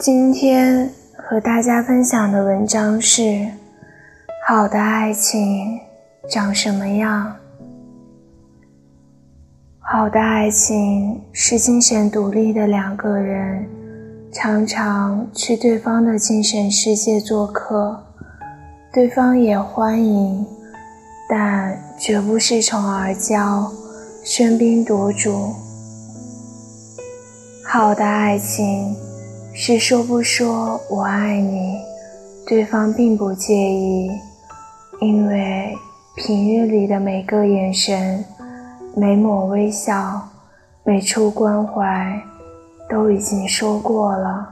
今天和大家分享的文章是：好的爱情长什么样？好的爱情是精神独立的两个人，常常去对方的精神世界做客，对方也欢迎，但绝不恃宠而骄，喧宾夺主。好的爱情是说不说我爱你，对方并不介意，因为平日里的每个眼神、每抹微笑、每处关怀都已经说过了。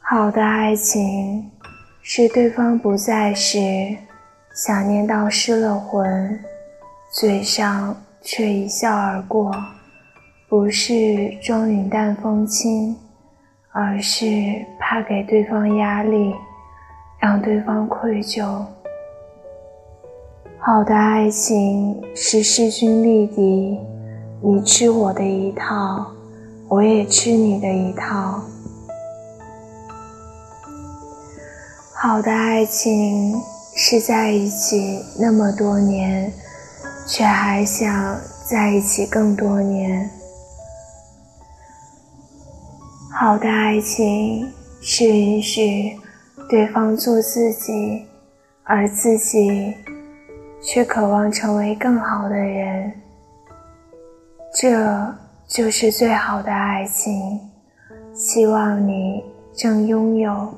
好的爱情是对方不在时，想念到失了魂，嘴上却一笑而过。不是装云淡风轻，而是怕给对方压力，让对方愧疚。好的爱情是势均力敌，你吃我的一套，我也吃你的一套。好的爱情是在一起那么多年，却还想在一起更多年。好的爱情是允许对方做自己，而自己却渴望成为更好的人。这就是最好的爱情。希望你正拥有。